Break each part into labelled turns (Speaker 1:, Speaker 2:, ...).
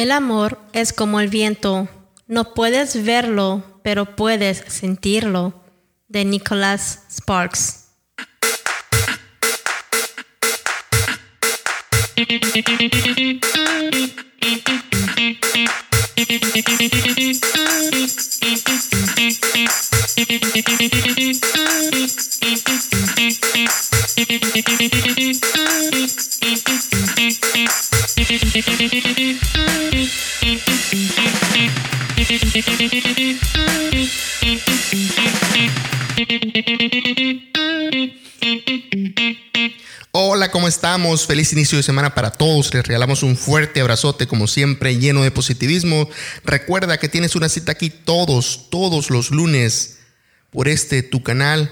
Speaker 1: El amor es como el viento. No puedes verlo, pero puedes sentirlo. De Nicholas Sparks.
Speaker 2: Hola, ¿cómo estamos? Feliz inicio de semana para todos. Les regalamos un fuerte abrazote, como siempre, lleno de positivismo. Recuerda que tienes una cita aquí todos, todos los lunes por este tu canal,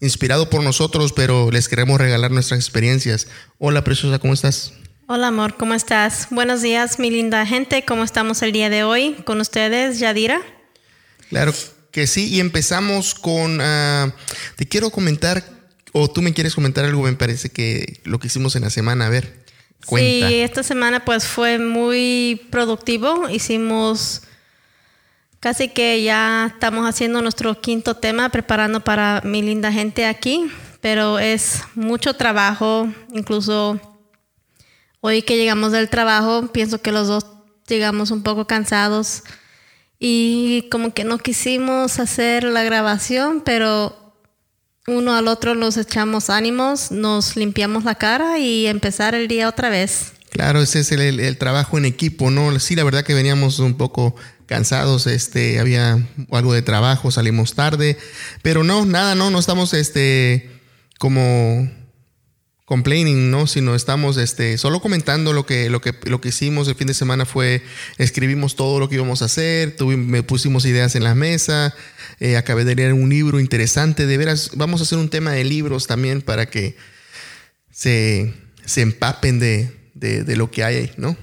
Speaker 2: inspirado por nosotros, pero les queremos regalar nuestras experiencias. Hola, preciosa, ¿cómo estás?
Speaker 1: Hola, amor, ¿cómo estás? Buenos días, mi linda gente. ¿Cómo estamos el día de hoy? Con ustedes, Yadira.
Speaker 2: Claro que sí, y empezamos con. ah, te quiero comentar, o tú me quieres comentar algo, me parece que lo que hicimos en la semana, a ver. Cuenta.
Speaker 1: Sí, esta semana pues fue muy productivo. Hicimos casi que ya estamos haciendo nuestro quinto tema, preparando para mi linda gente aquí, pero es mucho trabajo, incluso hoy que llegamos del trabajo, pienso que los dos llegamos un poco cansados y como que no quisimos hacer la grabación, pero uno al otro nos echamos ánimos, nos limpiamos la cara y empezar el día otra vez.
Speaker 2: Claro, ese es el, el- trabajo en equipo, ¿no? Sí, la verdad que veníamos un poco cansados, este, había algo de trabajo, salimos tarde, pero no, nada, no, no estamos, este, como complaining, ¿no? Sino estamos, este, solo comentando lo que, lo que, lo que hicimos el fin de semana fue, escribimos todo lo que íbamos a hacer, tuvimos, me pusimos ideas en la mesa, eh, acabé de leer un libro interesante, de veras, vamos a hacer un tema de libros también para que se, se empapen de, de, lo que hay ahí, ¿no?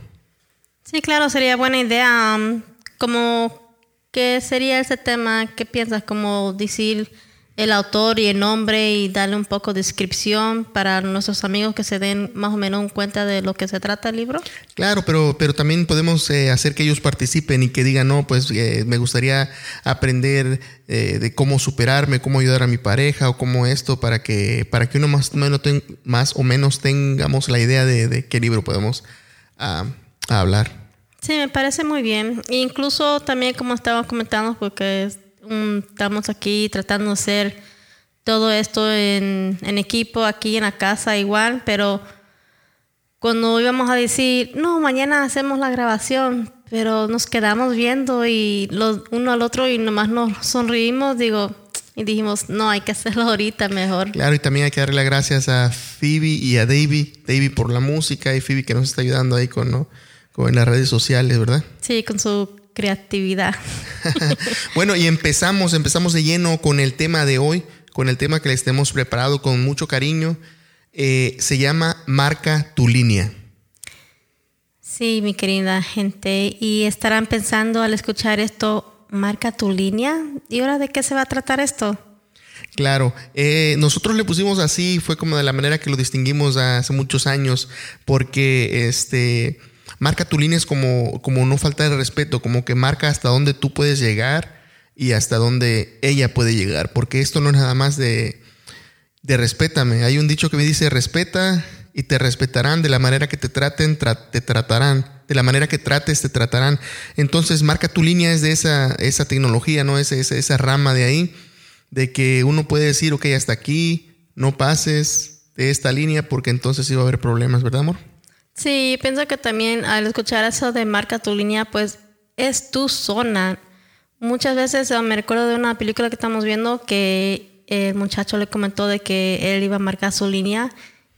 Speaker 1: Sí, claro, sería buena idea. um, como, ¿qué sería ese tema? ¿Qué piensas? Como decir el autor y el nombre y darle un poco de descripción para nuestros amigos que se den más o menos cuenta de lo que se trata el libro.
Speaker 2: Claro, pero, pero también podemos eh, hacer que ellos participen y que digan, no, pues eh, me gustaría aprender eh, de cómo superarme, cómo ayudar a mi pareja o cómo esto, para que, para que uno más o menos, ten- más o menos tengamos la idea de, de qué libro podemos ah, hablar.
Speaker 1: Sí, me parece muy bien. E incluso también como estábamos comentando, porque es estamos aquí tratando de hacer todo esto en, en equipo, aquí en la casa igual, pero cuando íbamos a decir, no, mañana hacemos la grabación, pero nos quedamos viendo y los, uno al otro y nomás nos sonreímos, digo, y dijimos, no, hay que hacerlo ahorita mejor.
Speaker 2: Claro, y también hay que darle las gracias a Phoebe y a Davey, Davey por la música y Phoebe que nos está ayudando ahí con, ¿no? con las redes sociales, ¿verdad?
Speaker 1: Sí, con su creatividad.
Speaker 2: bueno, y empezamos, empezamos de lleno con el tema de hoy, con el tema que les hemos preparado con mucho cariño. Eh, se llama Marca tu línea.
Speaker 1: Sí, mi querida gente. Y estarán pensando al escuchar esto, marca tu línea. ¿Y ahora de qué se va a tratar esto?
Speaker 2: Claro, eh, nosotros le pusimos así, fue como de la manera que lo distinguimos hace muchos años, porque este marca tu línea es como, como no falta de respeto, como que marca hasta dónde tú puedes llegar y hasta dónde ella puede llegar, porque esto no es nada más de, de respétame. Hay un dicho que me dice respeta y te respetarán de la manera que te traten, tra- te tratarán, de la manera que trates, te tratarán. Entonces, marca tu línea es de esa, esa tecnología, ¿no? Esa, esa, esa rama de ahí, de que uno puede decir, ok, hasta aquí, no pases de esta línea, porque entonces iba a haber problemas, ¿verdad, amor?
Speaker 1: Sí, pienso que también al escuchar eso de marca tu línea, pues es tu zona. Muchas veces me recuerdo de una película que estamos viendo que el muchacho le comentó de que él iba a marcar su línea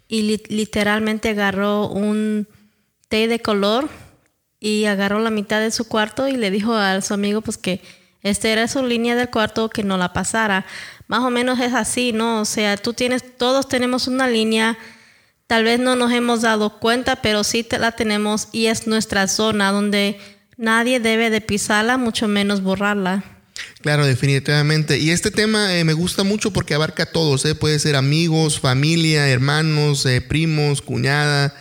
Speaker 1: y li- literalmente agarró un té de color y agarró la mitad de su cuarto y le dijo a su amigo pues que esta era su línea del cuarto que no la pasara. Más o menos es así, ¿no? O sea, tú tienes, todos tenemos una línea, tal vez no nos hemos dado cuenta, pero sí te la tenemos y es nuestra zona donde nadie debe de pisarla, mucho menos borrarla.
Speaker 2: Claro, definitivamente. Y este tema eh, me gusta mucho porque abarca a todos. ¿eh? Puede ser amigos, familia, hermanos, eh, primos, cuñada.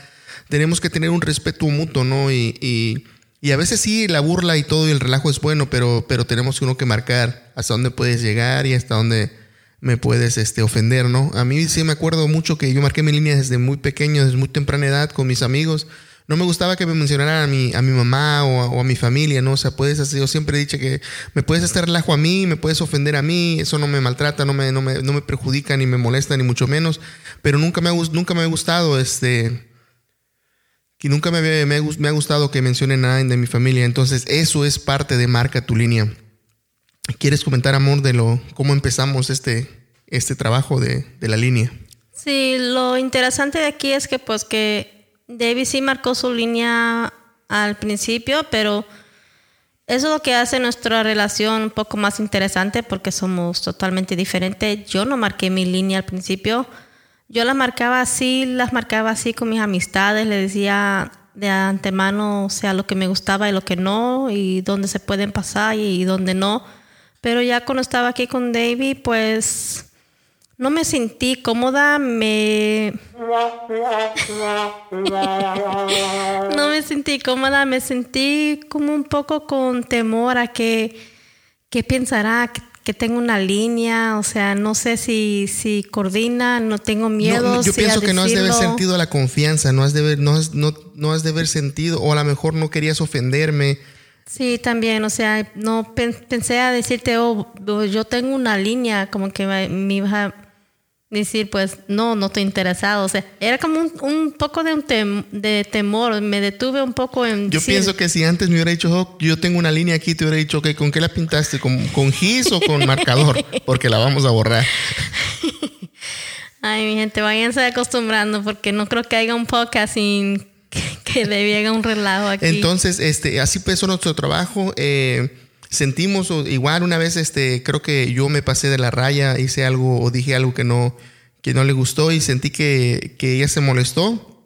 Speaker 2: Tenemos que tener un respeto mutuo, ¿no? Y, a veces sí, la burla y todo y el relajo es bueno, pero, pero tenemos uno que marcar hasta dónde puedes llegar y hasta dónde me puedes este, ofender, ¿no? A mí sí me acuerdo mucho que yo marqué mi línea desde muy pequeño, desde muy temprana edad con mis amigos. No me gustaba que me mencionaran a mi, a mi mamá o a, mi familia, ¿no? O sea, puedes yo siempre he dicho que me puedes hacer relajo a mí, me puedes ofender a mí, eso no me maltrata, no me, no me, no me perjudica, ni me molesta, ni mucho menos. Pero nunca me ha, nunca me ha gustado, este, y nunca me, me, me, ha gustado que mencionen a de mi familia. Entonces, eso es parte de Marca tu línea. ¿Quieres comentar, amor, de lo cómo empezamos este, este trabajo de, de la línea?
Speaker 1: Sí, lo interesante de aquí es que pues que David sí marcó su línea al principio, pero eso es lo que hace nuestra relación un poco más interesante porque somos totalmente diferentes. Yo no marqué mi línea al principio yo las marcaba así, las marcaba así con mis amistades, le decía de antemano, o sea, lo que me gustaba y lo que no, y dónde se pueden pasar y, dónde no. Pero ya cuando estaba aquí con David, pues no me sentí cómoda, me... no me sentí cómoda, me sentí como un poco con temor a que, qué pensará, que tengo una línea, o sea, no sé si, si coordina, no tengo miedo.
Speaker 2: yo pienso que no has de haber sentido la confianza, no has de haber, no has, no, no has de haber sentido, o a lo mejor no querías ofenderme.
Speaker 1: Sí, también, o sea, no pensé a decirte, oh, yo tengo una línea, como que me, iba a decir, pues no, no estoy interesado. O sea, era como un, poco de, un de temor, me detuve un poco en...
Speaker 2: Yo pienso que si antes me hubiera dicho, oh, yo tengo una línea aquí, te hubiera dicho, ok, ¿con qué la pintaste? ¿Con, con gis o con marcador? Porque la vamos a borrar.
Speaker 1: Ay, mi gente, váyanse acostumbrando porque no creo que haya un podcast sin que le un relajo aquí.
Speaker 2: Entonces, este, así empezó nuestro trabajo. Eh, sentimos igual una vez este creo que yo me pasé de la raya hice algo o dije algo que no que no le gustó y sentí que, que ella se molestó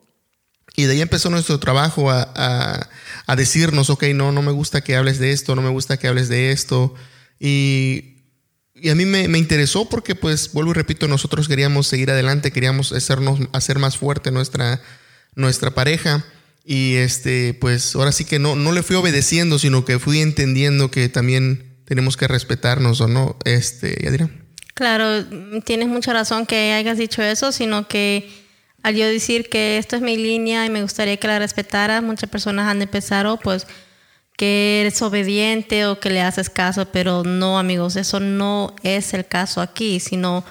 Speaker 2: y de ahí empezó nuestro trabajo a, a, a, decirnos ok no no me gusta que hables de esto no me gusta que hables de esto y, y a mí me, me, interesó porque pues vuelvo y repito nosotros queríamos seguir adelante queríamos hacernos hacer más fuerte nuestra nuestra pareja y este, pues ahora sí que no, no le fui obedeciendo, sino que fui entendiendo que también tenemos que respetarnos o no, este, Yadira.
Speaker 1: Claro, tienes mucha razón que hayas dicho eso, sino que al yo decir que esto es mi línea y me gustaría que la respetara, muchas personas han empezado pues que eres obediente o que le haces caso, pero no amigos, eso no es el caso aquí, sino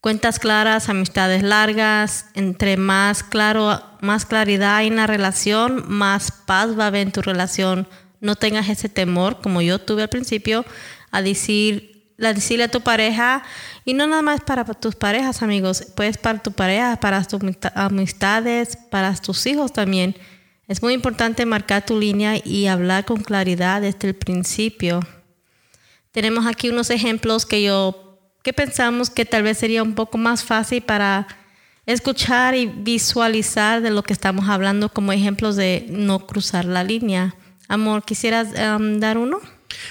Speaker 1: Cuentas claras, amistades largas, entre más claro, más claridad hay en la relación, más paz va a haber en tu relación. No tengas ese temor, como yo tuve al principio, a decir, a decirle a tu pareja, y no nada más para tus parejas, amigos, pues para tu pareja, para tus amistades, para tus hijos también. Es muy importante marcar tu línea y hablar con claridad desde el principio. Tenemos aquí unos ejemplos que yo que pensamos que tal vez sería un poco más fácil para escuchar y visualizar de lo que estamos hablando como ejemplos de no cruzar la línea. Amor, ¿quisieras um, dar uno?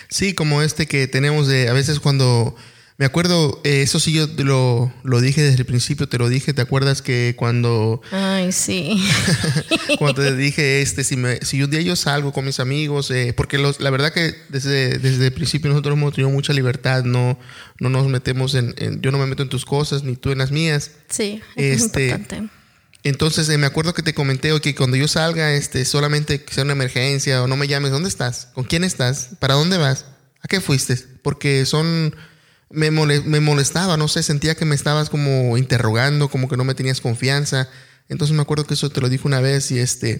Speaker 2: Sí, como este que tenemos de a veces cuando me acuerdo, eh, eso sí yo lo, lo, dije desde el principio, te lo dije, ¿te acuerdas que cuando...
Speaker 1: Ay, sí.
Speaker 2: cuando te dije, este, si, me, si un día yo salgo con mis amigos, eh, porque los, la verdad que desde, desde el principio nosotros hemos tenido mucha libertad, no, no nos metemos en, yo no me meto en tus cosas, ni tú en las mías.
Speaker 1: Sí, es este, importante.
Speaker 2: Entonces eh, me acuerdo que te comenté que cuando yo salga, este, solamente que sea una emergencia o no me llames, ¿dónde estás? ¿Con quién estás? ¿Para dónde vas? ¿A qué fuiste? Porque son me, molestaba, no sé, sentía que me estabas como interrogando, como que no me tenías confianza. Entonces me acuerdo que eso te lo dije una vez y este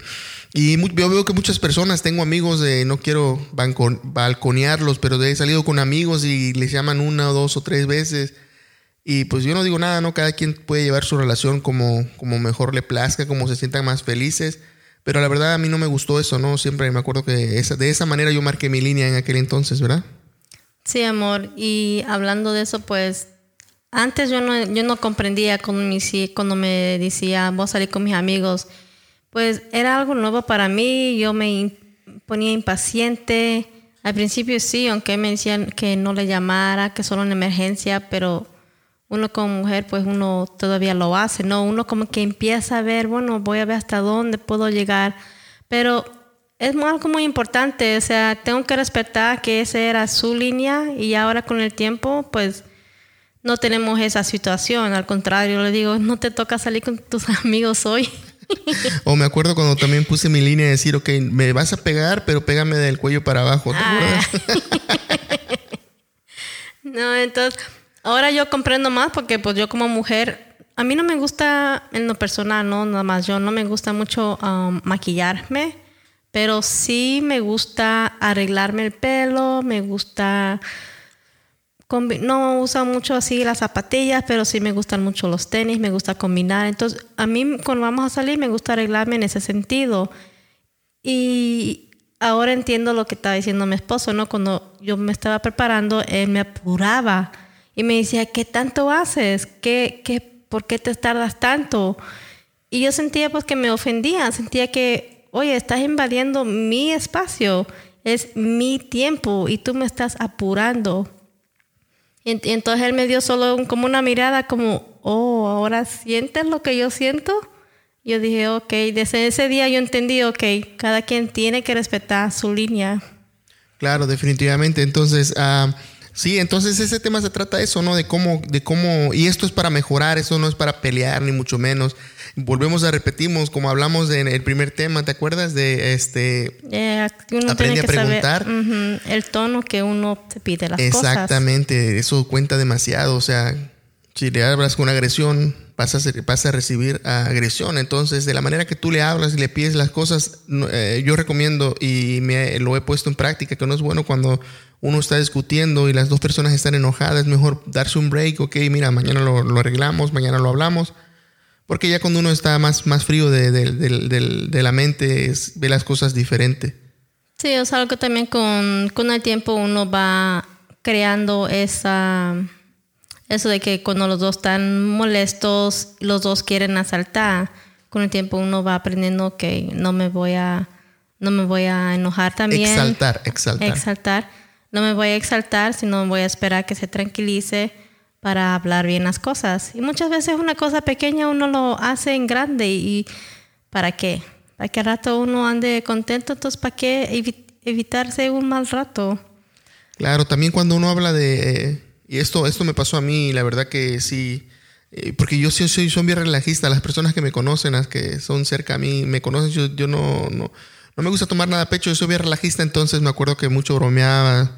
Speaker 2: y yo veo que muchas personas, tengo amigos de, no quiero balconearlos, pero he salido con amigos y les llaman una o dos o tres veces. Y pues yo no digo nada, ¿no? Cada quien puede llevar su relación como, como mejor le plazca, como se sientan más felices. Pero la verdad a mí no me gustó eso, ¿no? Siempre me acuerdo que esa, de esa manera yo marqué mi línea en aquel entonces, ¿verdad?
Speaker 1: Sí, amor. Y hablando de eso, pues antes yo no, yo no comprendía cuando me, cuando me decía, voy a salir con mis amigos. Pues era algo nuevo para mí, yo me ponía impaciente. Al principio sí, aunque me decían que no le llamara, que solo en emergencia, pero uno como mujer, pues uno todavía lo hace, ¿no? Uno como que empieza a ver, bueno, voy a ver hasta dónde puedo llegar. Pero es algo muy importante, o sea, tengo que respetar que esa era su línea y ahora con el tiempo, pues no tenemos esa situación, al contrario, le digo, no te toca salir con tus amigos hoy.
Speaker 2: o me acuerdo cuando también puse mi línea de decir, ok, me vas a pegar, pero pégame del cuello para abajo, ¿te ah.
Speaker 1: no, entonces, ahora yo comprendo más porque pues yo como mujer, a mí no me gusta en lo personal, no, nada más yo no me gusta mucho um, maquillarme pero sí me gusta arreglarme el pelo, me gusta... No uso mucho así las zapatillas, pero sí me gustan mucho los tenis, me gusta combinar. Entonces, a mí cuando vamos a salir me gusta arreglarme en ese sentido. Y ahora entiendo lo que estaba diciendo mi esposo, ¿no? Cuando yo me estaba preparando, él me apuraba y me decía, ¿qué tanto haces? ¿Qué, qué, ¿Por qué te tardas tanto? Y yo sentía pues que me ofendía, sentía que oye, estás invadiendo mi espacio, es mi tiempo y tú me estás apurando. Y, entonces él me dio solo como una mirada como, oh, ahora sientes lo que yo siento. Yo dije, ok, desde ese día yo entendí, ok, cada quien tiene que respetar su línea.
Speaker 2: Claro, definitivamente. Entonces, uh, sí, entonces ese tema se trata de eso, ¿no? De cómo, de cómo, y esto es para mejorar, eso no es para pelear, ni mucho menos volvemos a repetimos, como hablamos en el primer tema, ¿te acuerdas de este?
Speaker 1: Eh, uno aprende a preguntar. el tono que uno te pide las
Speaker 2: cosas. Exactamente, eso cuenta demasiado. O sea, si le hablas con agresión, vas a, vas a recibir agresión. Entonces, de la manera que tú le hablas y le pides las cosas, eh, yo recomiendo y me, lo he puesto en práctica, que no es bueno cuando uno está discutiendo y las dos personas están enojadas, es mejor darse un break, ok, mira, mañana lo, lo arreglamos, mañana lo hablamos porque ya cuando uno está más, más frío de, de, la mente, ve las cosas diferente.
Speaker 1: Sí, es algo que también con, con el tiempo uno va creando esa, eso de que cuando los dos están molestos, los dos quieren asaltar. Con el tiempo uno va aprendiendo que no me voy a, no me voy a enojar también.
Speaker 2: Exaltar, exaltar.
Speaker 1: Exaltar. No me voy a exaltar, sino voy a esperar que se tranquilice para hablar bien las cosas. Y muchas veces una cosa pequeña uno lo hace en grande y ¿para qué? ¿Para que al rato uno ande contento? Entonces, ¿para qué evitarse un mal rato?
Speaker 2: Claro, también cuando uno habla de... y esto, esto me pasó a mí, la verdad que sí... Eh, porque yo sí soy, soy bien relajista. Las personas que me conocen, las que son cerca a mí, me conocen, yo, yo no, no, no me gusta tomar nada a pecho. Yo soy bien relajista, entonces me acuerdo que mucho bromeaba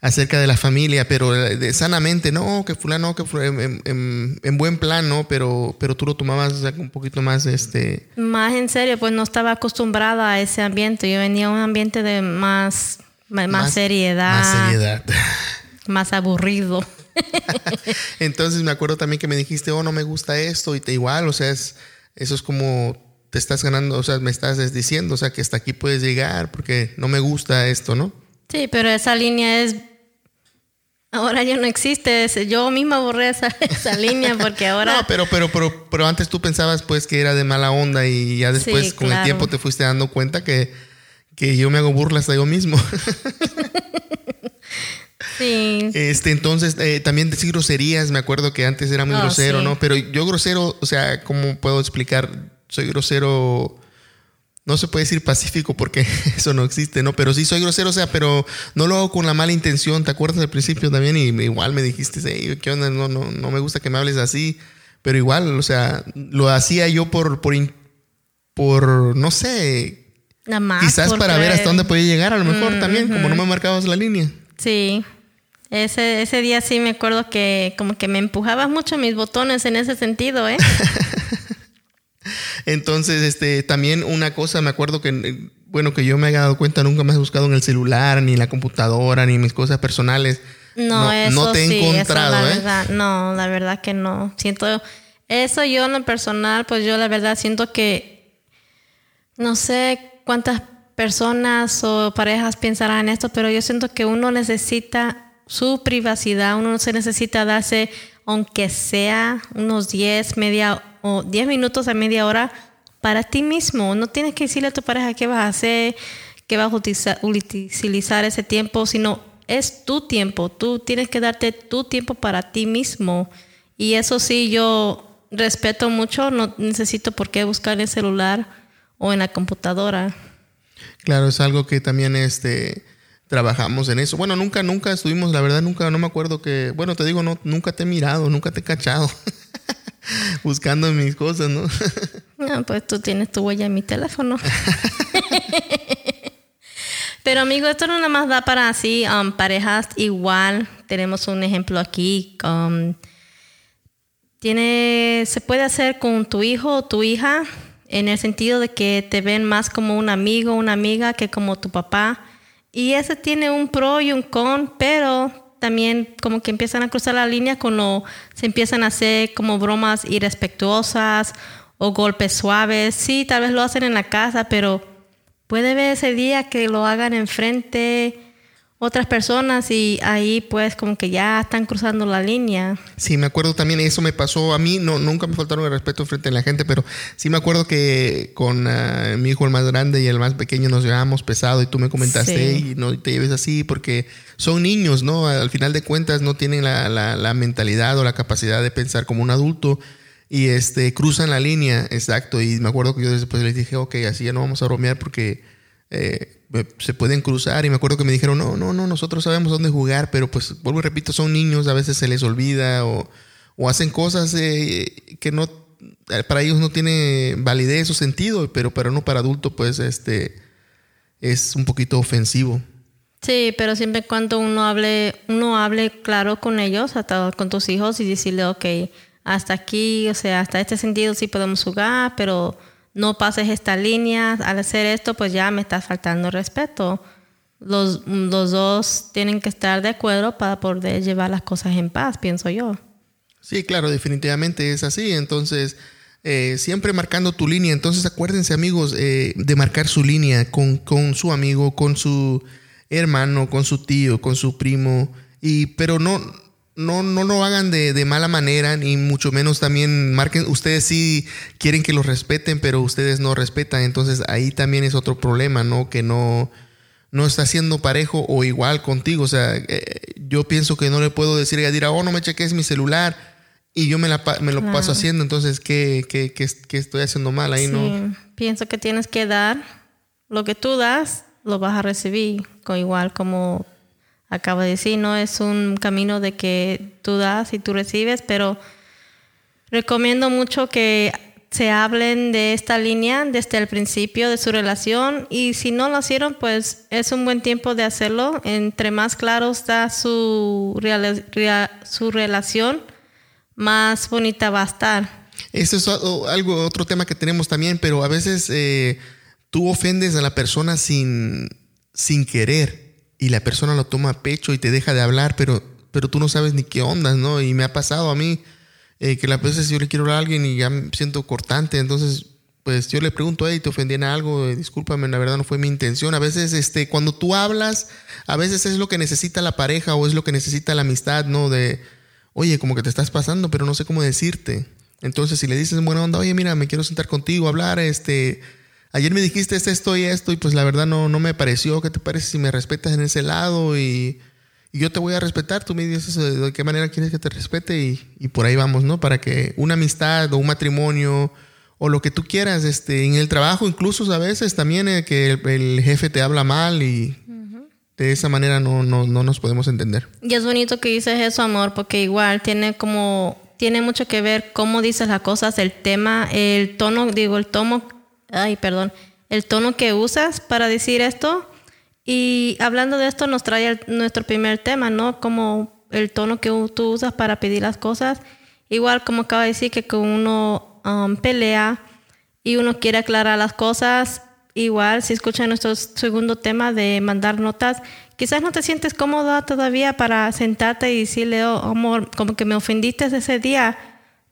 Speaker 2: acerca de la familia, pero de, sanamente, no, que fulano, que en, en, en, buen plan, ¿no? Pero, pero tú lo tomabas un poquito más, este...
Speaker 1: Más en serio, pues no estaba acostumbrada a ese ambiente. Yo venía a un ambiente de más, más, seriedad.
Speaker 2: Más seriedad.
Speaker 1: Más aburrido.
Speaker 2: Entonces me acuerdo también que me dijiste, oh, no me gusta esto, y te igual, o sea, es, eso es como te estás ganando, o sea, me estás diciendo, o sea, que hasta aquí puedes llegar porque no me gusta esto, ¿no?
Speaker 1: Sí, pero esa línea es Ahora ya no existe, yo misma borré esa, esa línea porque ahora...
Speaker 2: No, pero, pero, pero, pero antes tú pensabas pues que era de mala onda y ya después con el tiempo te fuiste dando cuenta que, que yo me hago burlas de yo mismo.
Speaker 1: sí.
Speaker 2: Este, entonces, eh, también decir groserías, me acuerdo que antes era muy oh, grosero, ¿no? Pero yo grosero, o sea, ¿cómo puedo explicar? Soy grosero no se puede decir pacífico porque eso no existe, ¿no? Pero sí soy grosero, o sea, pero no lo hago con la mala intención. ¿Te acuerdas al principio también? Y igual me dijiste, ¿qué onda? No, no, no me gusta que me hables así. Pero igual, o sea, lo hacía yo por, por, por no sé.
Speaker 1: Nada más
Speaker 2: quizás para ver hasta dónde podía llegar, a lo mejor también, como no me marcabas la línea.
Speaker 1: Sí. Ese, ese día sí me acuerdo que como que me empujabas mucho mis botones en ese sentido, ¿eh?
Speaker 2: Entonces, este, también una cosa, me acuerdo que, bueno, que yo me haya dado cuenta, nunca me has buscado en el celular, ni en la computadora, ni mis cosas personales.
Speaker 1: No, eso no te he encontrado, la ¿eh? Verdad, no, la verdad que no. Siento, eso yo en lo personal, pues yo la verdad siento que, no sé cuántas personas o parejas pensarán en esto, pero yo siento que uno necesita su privacidad, uno se necesita darse, aunque sea unos 10, media o 10 minutos a media hora para ti mismo. No tienes que decirle a tu pareja qué vas a hacer, qué vas a utilizar, ese tiempo, sino es tu tiempo. Tú tienes que darte tu tiempo para ti mismo. Y eso sí, yo respeto mucho, no necesito por qué buscar en el celular o en la computadora.
Speaker 2: Claro, es algo que también este trabajamos en eso. Bueno, nunca, nunca estuvimos, la verdad, nunca, no me acuerdo que, bueno, te digo, no, nunca te he mirado, nunca te he cachado. Buscando mis cosas, ¿no?
Speaker 1: no, pues tú tienes tu huella en mi teléfono. Pero amigo, esto no nada más da para así um, parejas igual. Tenemos un ejemplo aquí. Um, tiene, se puede hacer con tu hijo o tu hija en el sentido de que te ven más como un amigo, una amiga que como tu papá. Y ese tiene un pro y un con, pero también como que empiezan a cruzar la línea cuando se empiezan a hacer como bromas irrespetuosas o golpes suaves. Sí, tal vez lo hacen en la casa, pero puede ver ese día que lo hagan enfrente otras personas y ahí pues como que ya están cruzando la línea.
Speaker 2: Sí, me acuerdo también, eso me pasó a mí, no, nunca me faltaron el respeto frente a la gente, pero sí me acuerdo que con ah, mi hijo el más grande y el más pequeño nos llevábamos pesado y tú me comentaste, y no te lleves así porque son niños, ¿no? Al final de cuentas no tienen la, la, mentalidad o la capacidad de pensar como un adulto y este cruzan la línea, exacto, y me acuerdo que yo después les dije, ok, así ya no vamos a bromear porque... Eh, se pueden cruzar y me acuerdo que me dijeron, no, no, no, nosotros sabemos dónde jugar, pero pues vuelvo y repito, son niños, a veces se les olvida o, hacen cosas eh, que no, eh, para ellos no tiene validez o sentido, pero para uno para adulto pues este es un poquito ofensivo.
Speaker 1: Sí, pero siempre cuando uno hable, uno hable claro con ellos, hasta con tus hijos y decirle, ok, hasta aquí, o sea, hasta este sentido sí podemos jugar, pero no pases esta línea, al hacer esto pues ya me estás faltando respeto. Los, los dos tienen que estar de acuerdo para poder llevar las cosas en paz, pienso yo.
Speaker 2: Sí, claro, definitivamente es así. Entonces, eh, siempre marcando tu línea. Entonces, acuérdense, amigos, eh, de marcar su línea con, con, su amigo, con su hermano, con su tío, con su primo. Y, pero no, no, no lo hagan de, mala manera, ni mucho menos también marquen, ustedes sí quieren que los respeten, pero ustedes no respetan, entonces ahí también es otro problema, ¿no? Que no, no está siendo parejo o igual contigo, o sea, eh, yo pienso que no le puedo decir a Yadira, oh, no me cheques mi celular y yo me, la, me lo paso haciendo, entonces, ¿qué, qué, qué, estoy haciendo mal ahí, no?
Speaker 1: Pienso que tienes que dar lo que tú das, lo vas a recibir, con igual como acabo de decir, no es un camino de que tú das y tú recibes, pero recomiendo mucho que se hablen de esta línea desde el principio de su relación y si no lo hicieron, pues es un buen tiempo de hacerlo. Entre más claro está su, su relación, más bonita va a estar.
Speaker 2: Eso es algo, otro tema que tenemos también, pero a veces eh, tú ofendes a la persona sin, sin querer y la persona lo toma a pecho y te deja de hablar, pero, pero tú no sabes ni qué ondas, ¿no? Y me ha pasado a mí eh, que las veces yo le quiero hablar a alguien y ya me siento cortante, entonces pues yo le pregunto, hey, ¿te ofendí en algo? Eh, discúlpame, la verdad no fue mi intención. A veces, este, cuando tú hablas, a veces es lo que necesita la pareja o es lo que necesita la amistad, ¿no? De, oye, como que te estás pasando, pero no sé cómo decirte. Entonces, si le dices en buena onda, oye, mira, me quiero sentar contigo, hablar, este, ayer me dijiste esto y esto y pues la verdad no, no me pareció. ¿Qué te parece si me respetas en ese lado? Y, yo te voy a respetar. Tú me dices de qué manera quieres que te respete y, por ahí vamos, ¿no? Para que una amistad o un matrimonio o lo que tú quieras, este, en el trabajo incluso a veces también eh, que el, jefe te habla mal y de esa manera no, no, no nos podemos entender.
Speaker 1: Y es bonito que dices eso, amor, porque igual tiene como, tiene mucho que ver cómo dices las cosas, el tema, el tono, digo, el tono ay, perdón, el tono que usas para decir esto. Y hablando de esto nos trae nuestro primer tema, ¿no? Como el tono que tú usas para pedir las cosas. Igual como acaba de decir que con uno um, pelea y uno quiere aclarar las cosas, igual si escuchan nuestro segundo tema de mandar notas, quizás no te sientes cómoda todavía para sentarte y decirle, oh, amor, como que me ofendiste ese día,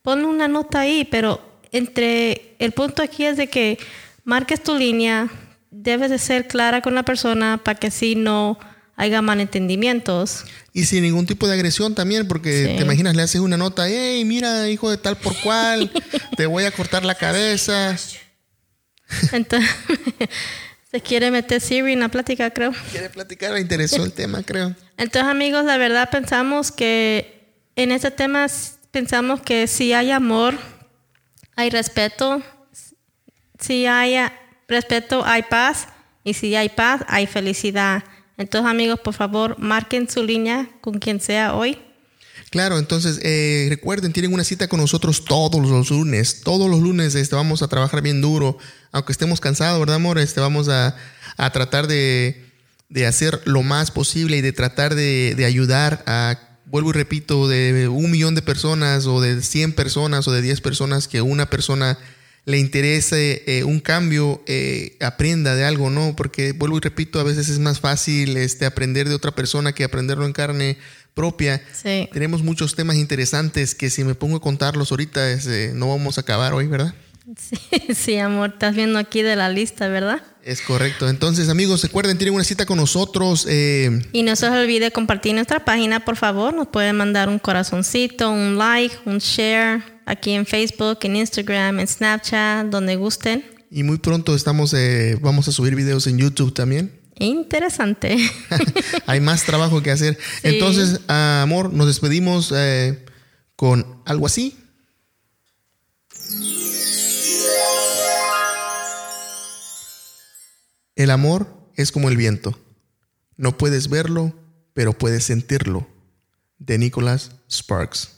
Speaker 1: pon una nota ahí, pero entre el punto aquí es de que marques tu línea, debes de ser clara con la persona para que así no haya malentendimientos.
Speaker 2: Y sin ningún tipo de agresión también, porque te imaginas, le haces una nota, hey, mira, hijo de tal por cual, te voy a cortar la cabeza.
Speaker 1: Entonces, se quiere meter Siri en la plática, creo.
Speaker 2: Quiere platicar, me interesó el tema, creo.
Speaker 1: Entonces, amigos, la verdad pensamos que en este tema pensamos que si hay amor, hay respeto, si hay respeto, hay paz Y si hay paz, hay felicidad. Entonces, amigos, por favor, marquen su línea con quien sea hoy.
Speaker 2: Claro, entonces eh, recuerden, tienen una cita con nosotros todos los lunes. Todos los lunes este, vamos a trabajar bien duro. Aunque estemos cansados, ¿verdad, amor? Este, vamos a, a tratar de, de, hacer lo más posible y de tratar de, de ayudar a vuelvo y repito, de un millón de personas o de 100 personas o de 10 personas que una persona le interese eh, un cambio, eh, aprenda de algo, ¿no? Porque vuelvo y repito, a veces es más fácil este, aprender de otra persona que aprenderlo en carne propia.
Speaker 1: Sí.
Speaker 2: Tenemos muchos temas interesantes que si me pongo a contarlos ahorita este, no vamos a acabar hoy, ¿verdad?
Speaker 1: Sí, sí, amor, estás viendo aquí de la lista, ¿verdad?
Speaker 2: Es correcto. Entonces, amigos, recuerden, tienen una cita con nosotros. Eh,
Speaker 1: Y no se olvide compartir nuestra página, por favor. Nos pueden mandar un corazoncito, un like, un share aquí en Facebook, en Instagram, en Snapchat, donde gusten.
Speaker 2: y muy pronto estamos, eh, vamos a subir videos en YouTube también.
Speaker 1: Interesante.
Speaker 2: Hay más trabajo que hacer. Entonces, amor, nos despedimos eh, con algo así. El amor es como el viento. No puedes verlo, pero puedes sentirlo. De Nicholas Sparks.